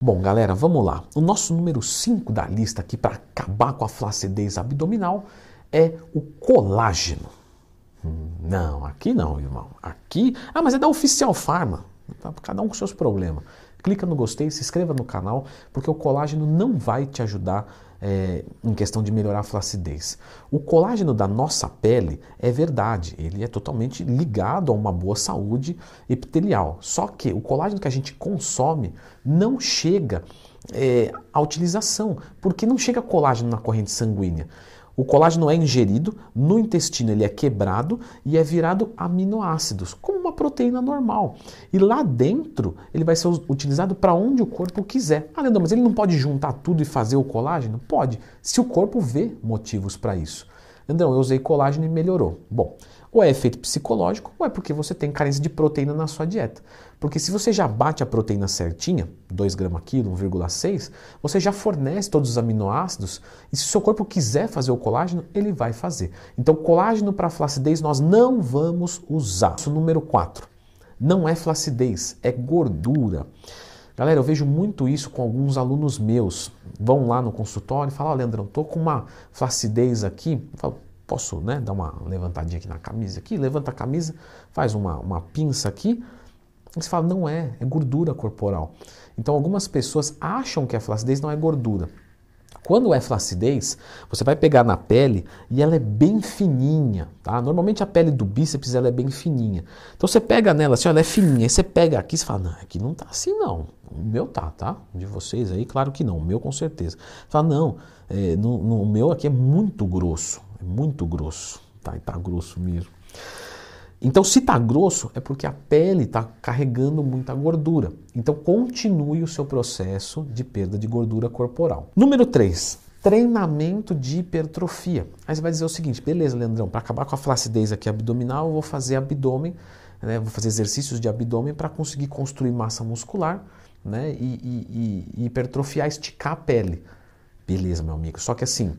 Bom, galera, vamos lá. O nosso número 5 da lista aqui para acabar com a flacidez abdominal é o colágeno. Hum, não, aqui não, irmão. Aqui. Ah, mas é da Oficial Pharma. Tá? Cada um com seus problemas. Clica no gostei, se inscreva no canal, porque o colágeno não vai te ajudar é, em questão de melhorar a flacidez. O colágeno da nossa pele é verdade, ele é totalmente ligado a uma boa saúde epitelial. Só que o colágeno que a gente consome não chega é, à utilização, porque não chega colágeno na corrente sanguínea. O colágeno é ingerido, no intestino ele é quebrado e é virado aminoácidos, como uma proteína normal. E lá dentro ele vai ser utilizado para onde o corpo quiser. Ah, Leandro, mas ele não pode juntar tudo e fazer o colágeno? Pode, se o corpo vê motivos para isso. Leandrão, eu usei colágeno e melhorou. Bom, ou é efeito psicológico, ou é porque você tem carência de proteína na sua dieta. Porque se você já bate a proteína certinha, 2 gramas quilo, 1,6, você já fornece todos os aminoácidos e se o seu corpo quiser fazer o colágeno, ele vai fazer. Então, colágeno para flacidez nós não vamos usar. Isso número 4. Não é flacidez, é gordura. Galera, eu vejo muito isso com alguns alunos meus. Vão lá no consultório e falam, ó, oh, Leandrão, tô com uma flacidez aqui. Eu falo, posso né, dar uma levantadinha aqui na camisa aqui, levanta a camisa, faz uma, uma pinça aqui, e você fala, não é, é gordura corporal. Então algumas pessoas acham que a flacidez não é gordura. Quando é flacidez, você vai pegar na pele e ela é bem fininha, tá? Normalmente a pele do bíceps ela é bem fininha. Então você pega nela, assim, ela é fininha, aí você pega aqui e fala, não, aqui não tá assim não. O meu tá, tá? De vocês aí, claro que não, o meu com certeza. Você fala, não, é, no, no meu aqui é muito grosso. É muito grosso, tá? E tá grosso mesmo. Então, se tá grosso, é porque a pele está carregando muita gordura. Então, continue o seu processo de perda de gordura corporal. Número 3. Treinamento de hipertrofia. Aí você vai dizer o seguinte: beleza, Leandrão, para acabar com a flacidez aqui abdominal, eu vou fazer abdômen, né, vou fazer exercícios de abdômen para conseguir construir massa muscular né, e, e, e hipertrofiar, esticar a pele. Beleza, meu amigo. Só que assim,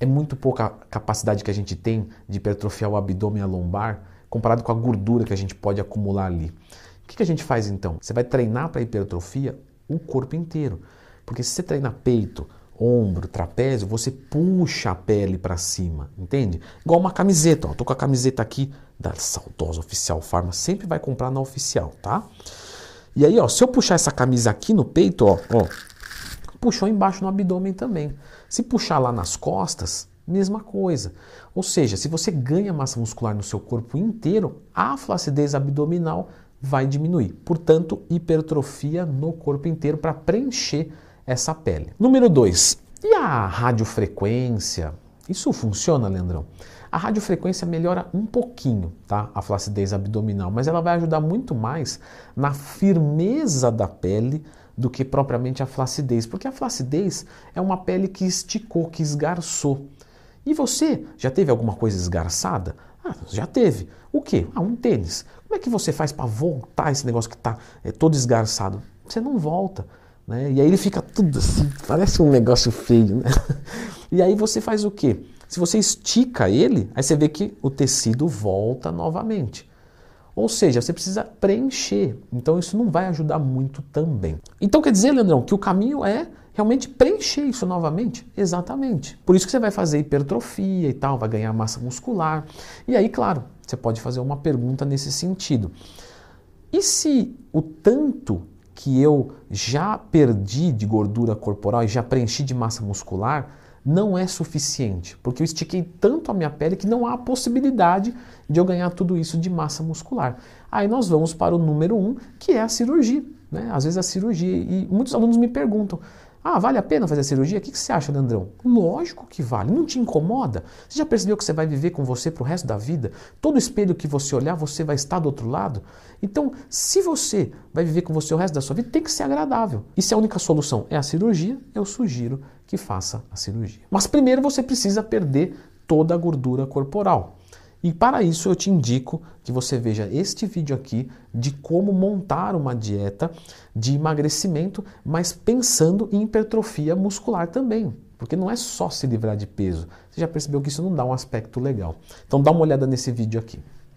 é muito pouca a capacidade que a gente tem de hipertrofiar o abdômen e a lombar comparado com a gordura que a gente pode acumular ali. O que, que a gente faz então? Você vai treinar para hipertrofia o corpo inteiro. Porque se você treina peito, ombro, trapézio, você puxa a pele para cima, entende? Igual uma camiseta, ó. Tô com a camiseta aqui da saudosa Oficial Farma, sempre vai comprar na Oficial, tá? E aí, ó, se eu puxar essa camisa aqui no peito, ó, ó, puxou embaixo no abdômen também. Se puxar lá nas costas, mesma coisa. Ou seja, se você ganha massa muscular no seu corpo inteiro, a flacidez abdominal vai diminuir. Portanto, hipertrofia no corpo inteiro para preencher essa pele. Número 2. E a radiofrequência? Isso funciona, Leandrão? A radiofrequência melhora um pouquinho, tá? A flacidez abdominal, mas ela vai ajudar muito mais na firmeza da pele do que propriamente a flacidez, porque a flacidez é uma pele que esticou, que esgarçou. E você já teve alguma coisa esgarçada? Ah, já teve. O quê? Ah, um tênis. Como é que você faz para voltar esse negócio que está é, todo esgarçado? Você não volta. Né? E aí ele fica tudo assim, parece um negócio feio. Né? E aí você faz o quê? Se você estica ele, aí você vê que o tecido volta novamente. Ou seja, você precisa preencher. Então isso não vai ajudar muito também. Então quer dizer, Leandrão, que o caminho é realmente preencher isso novamente? Exatamente. Por isso que você vai fazer hipertrofia e tal, vai ganhar massa muscular. E aí, claro, você pode fazer uma pergunta nesse sentido. E se o tanto que eu já perdi de gordura corporal e já preenchi de massa muscular não é suficiente, porque eu estiquei tanto a minha pele que não há possibilidade de eu ganhar tudo isso de massa muscular. Aí nós vamos para o número um, que é a cirurgia. Né? Às vezes a cirurgia, e muitos alunos me perguntam, ah, vale a pena fazer a cirurgia? O que, você acha, Leandrão? Lógico que vale. Não te incomoda? Você já percebeu que você vai viver com você para o resto da vida? Todo espelho que você olhar, você vai estar do outro lado? Então, se você vai viver com você o resto da sua vida, tem que ser agradável. E se a única solução é a cirurgia, eu sugiro que faça a cirurgia. Mas primeiro você precisa perder toda a gordura corporal. E para isso eu te indico que você veja este vídeo aqui de como montar uma dieta de emagrecimento, mas pensando em hipertrofia muscular também. Porque não é só se livrar de peso. Você já percebeu que isso não dá um aspecto legal. Então dá uma olhada nesse vídeo aqui.